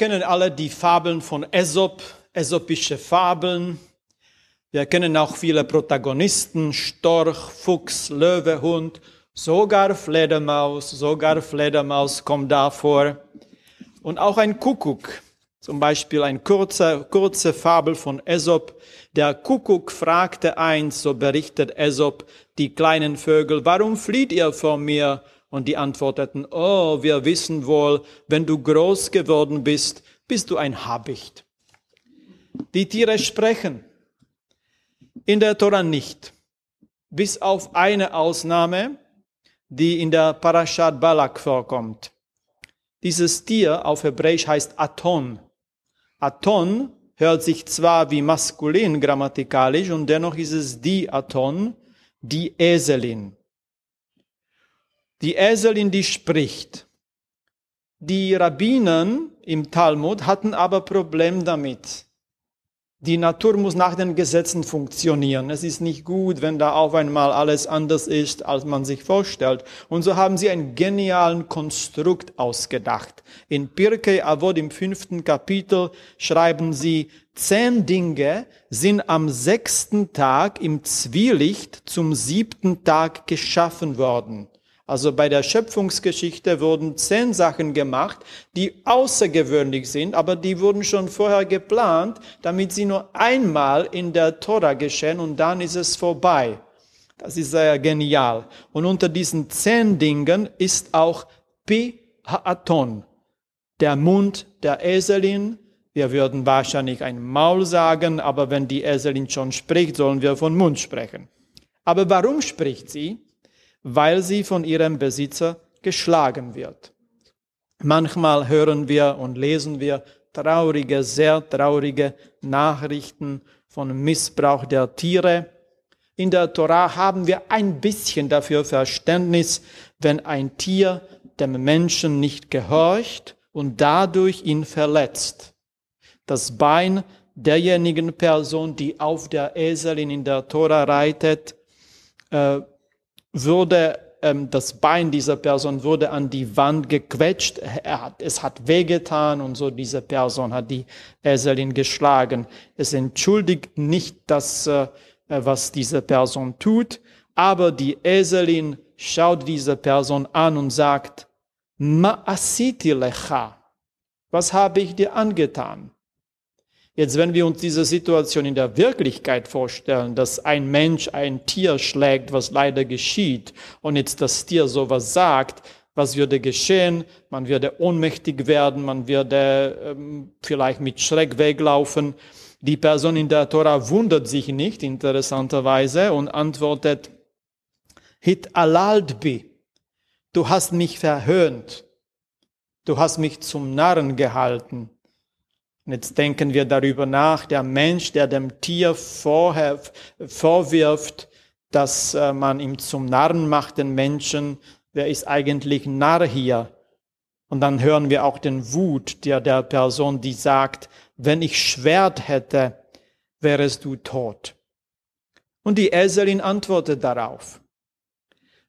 Kennen alle die Fabeln von Aesop, aesopische Fabeln. Wir kennen auch viele Protagonisten, Storch, Fuchs, Löwe, Hund, sogar Fledermaus, sogar Fledermaus kommt da vor. Und auch ein Kuckuck, zum Beispiel eine kurze, kurze Fabel von Aesop. Der Kuckuck fragte eins, so berichtet Aesop, die kleinen Vögel, warum flieht ihr vor mir? Und die antworteten, oh, wir wissen wohl, wenn du groß geworden bist, bist du ein Habicht. Die Tiere sprechen, in der Tora nicht, bis auf eine Ausnahme, die in der Parashat Balak vorkommt. Dieses Tier auf Hebräisch heißt Aton. Aton hört sich zwar wie maskulin grammatikalisch und dennoch ist es die Aton, die Eselin. Die Eselin, die spricht. Die Rabbinen im Talmud hatten aber Problem damit. Die Natur muss nach den Gesetzen funktionieren. Es ist nicht gut, wenn da auf einmal alles anders ist, als man sich vorstellt. Und so haben sie einen genialen Konstrukt ausgedacht. In Pirkei Avod im fünften Kapitel schreiben sie, zehn Dinge sind am sechsten Tag im Zwielicht zum siebten Tag geschaffen worden. Also bei der Schöpfungsgeschichte wurden zehn Sachen gemacht, die außergewöhnlich sind, aber die wurden schon vorher geplant, damit sie nur einmal in der Tora geschehen und dann ist es vorbei. Das ist sehr genial. Und unter diesen zehn Dingen ist auch Pi Haaton, der Mund der Eselin. Wir würden wahrscheinlich ein Maul sagen, aber wenn die Eselin schon spricht, sollen wir von Mund sprechen. Aber warum spricht sie? Weil sie von ihrem Besitzer geschlagen wird. Manchmal hören wir und lesen wir traurige, sehr traurige Nachrichten von Missbrauch der Tiere. In der Tora haben wir ein bisschen dafür Verständnis, wenn ein Tier dem Menschen nicht gehorcht und dadurch ihn verletzt. Das Bein derjenigen Person, die auf der Eselin in der Tora reitet, äh, würde ähm, das Bein dieser Person wurde an die Wand gequetscht, er hat, es hat wehgetan und so diese Person hat die Eselin geschlagen. Es entschuldigt nicht das, äh, was diese Person tut, aber die Eselin schaut diese Person an und sagt, Ma asiti lecha, was habe ich dir angetan? Jetzt, wenn wir uns diese Situation in der Wirklichkeit vorstellen, dass ein Mensch ein Tier schlägt, was leider geschieht, und jetzt das Tier sowas sagt, was würde geschehen? Man würde ohnmächtig werden, man würde ähm, vielleicht mit Schreck weglaufen. Die Person in der Tora wundert sich nicht, interessanterweise, und antwortet, Hit alaltbi, du hast mich verhöhnt, du hast mich zum Narren gehalten. Und jetzt denken wir darüber nach, der Mensch, der dem Tier vorwirft, dass äh, man ihm zum Narren macht, den Menschen, wer ist eigentlich Narr hier? Und dann hören wir auch den Wut der, der Person, die sagt, wenn ich Schwert hätte, wärest du tot. Und die Eselin antwortet darauf,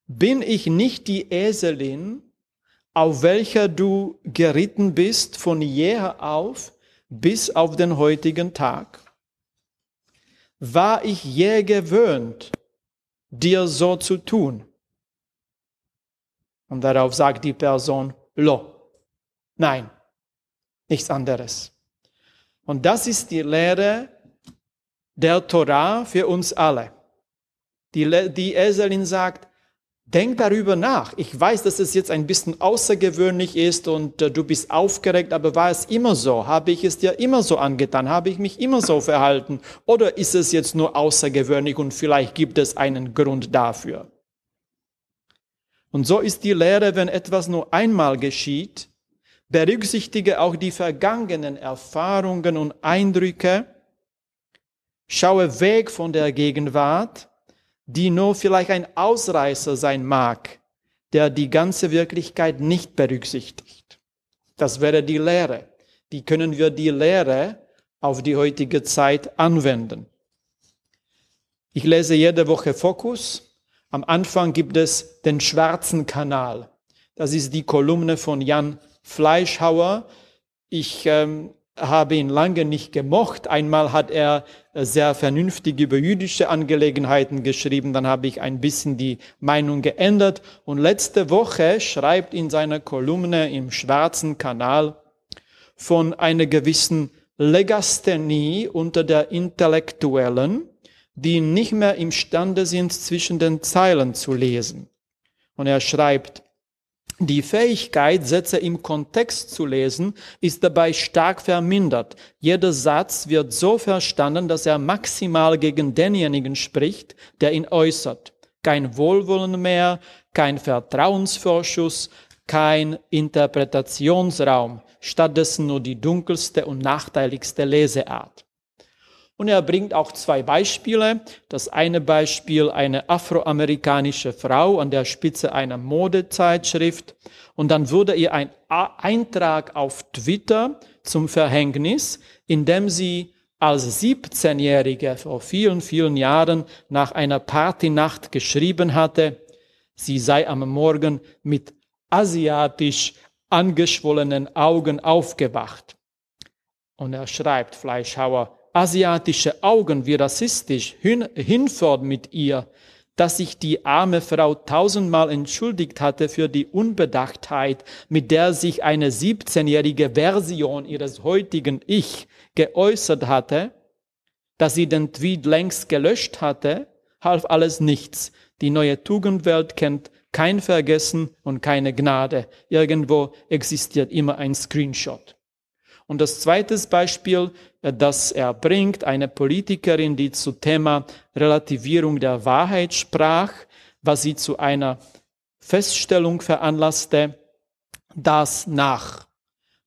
bin ich nicht die Eselin, auf welcher du geritten bist von jeher auf bis auf den heutigen Tag? War ich je gewöhnt, dir so zu tun? Und darauf sagt die Person, lo, nein, nichts anderes. Und das ist die Lehre der Torah für uns alle. Die, die Eselin sagt, denk darüber nach. Ich weiß, dass es jetzt ein bisschen außergewöhnlich ist und äh, du bist aufgeregt, aber war es immer so? Habe ich es dir immer so angetan? Habe ich mich immer so verhalten? Oder ist es jetzt nur außergewöhnlich und vielleicht gibt es einen Grund dafür? Und so ist die Lehre, wenn etwas nur einmal geschieht, berücksichtige auch die vergangenen Erfahrungen und Eindrücke, schaue weg von der Gegenwart, die nur vielleicht ein Ausreißer sein mag, der die ganze Wirklichkeit nicht berücksichtigt. Das wäre die Lehre. Wie können wir die Lehre auf die heutige Zeit anwenden? Ich lese jede Woche Fokus am Anfang gibt es den schwarzen Kanal. Das ist die Kolumne von Jan Fleischhauer. Ich ähm, habe ihn lange nicht gemocht. Einmal hat er äh, sehr vernünftig über jüdische Angelegenheiten geschrieben, dann habe ich ein bisschen die Meinung geändert. Und letzte Woche schreibt in seiner Kolumne im Schwarzen Kanal von einer gewissen Legasthenie unter der Intellektuellen, die nicht mehr imstande sind, zwischen den Zeilen zu lesen. Und er schreibt, die Fähigkeit, Sätze im Kontext zu lesen, ist dabei stark vermindert. Jeder Satz wird so verstanden, dass er maximal gegen denjenigen spricht, der ihn äußert. Kein Wohlwollen mehr, kein Vertrauensvorschuss, kein Interpretationsraum, stattdessen nur die dunkelste und nachteiligste Leseart. Und er bringt auch zwei Beispiele. Das eine Beispiel eine afroamerikanische Frau an der Spitze einer Modezeitschrift. Und dann wurde ihr ein Eintrag auf Twitter zum Verhängnis, in dem sie als 17-Jährige vor vielen, vielen Jahren nach einer Partynacht geschrieben hatte, sie sei am Morgen mit asiatisch angeschwollenen Augen aufgewacht. Und er schreibt, Fleischhauer, asiatische Augen, wie rassistisch, hin, hinfort mit ihr, dass sich die arme Frau tausendmal entschuldigt hatte für die Unbedachtheit, mit der sich eine 17-jährige Version ihres heutigen Ich geäußert hatte, dass sie den Tweet längst gelöscht hatte, half alles nichts. Die neue Tugendwelt kennt kein Vergessen und keine Gnade. Irgendwo existiert immer ein Screenshot. Und das zweite Beispiel, das er bringt, eine Politikerin, die zu Thema Relativierung der Wahrheit sprach, was sie zu einer Feststellung veranlasste, dass nach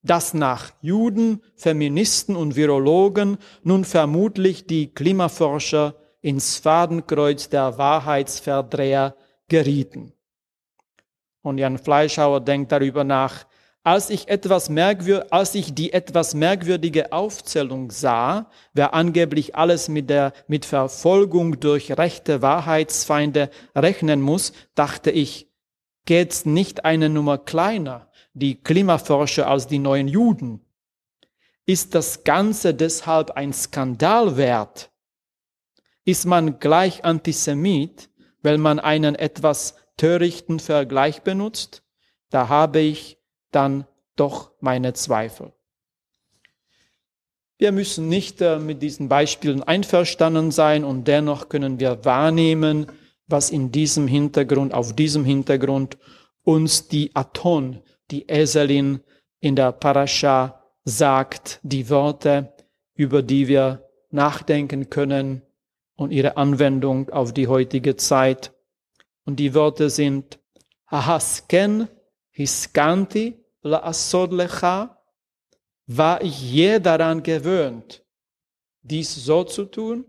dass nach Juden, Feministen und Virologen nun vermutlich die Klimaforscher ins Fadenkreuz der Wahrheitsverdreher gerieten. Und Jan Fleischhauer denkt darüber nach, als ich, etwas merkwür als ich die etwas merkwürdige Aufzählung sah, wer angeblich alles mit der mit Verfolgung durch rechte Wahrheitsfeinde rechnen muss, dachte ich, geht's nicht eine Nummer kleiner, die Klimaforscher als die neuen Juden? Ist das Ganze deshalb ein Skandal wert? Ist man gleich Antisemit, weil man einen etwas törichten Vergleich benutzt? Da habe ich dann doch meine Zweifel. Wir müssen nicht äh, mit diesen Beispielen einverstanden sein und dennoch können wir wahrnehmen, was in diesem Hintergrund, auf diesem Hintergrund uns die Aton, die Eselin in der Parascha sagt, die Worte, über die wir nachdenken können und ihre Anwendung auf die heutige Zeit. Und die Worte sind Ahasken, Hiskanti, lecha, war ich je daran gewöhnt, dies so zu tun?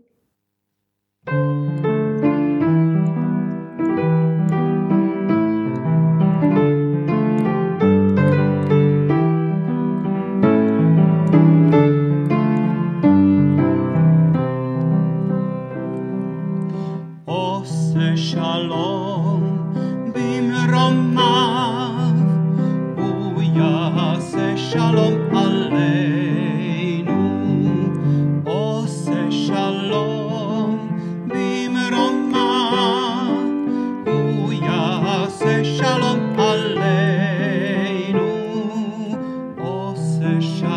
Shalom. wish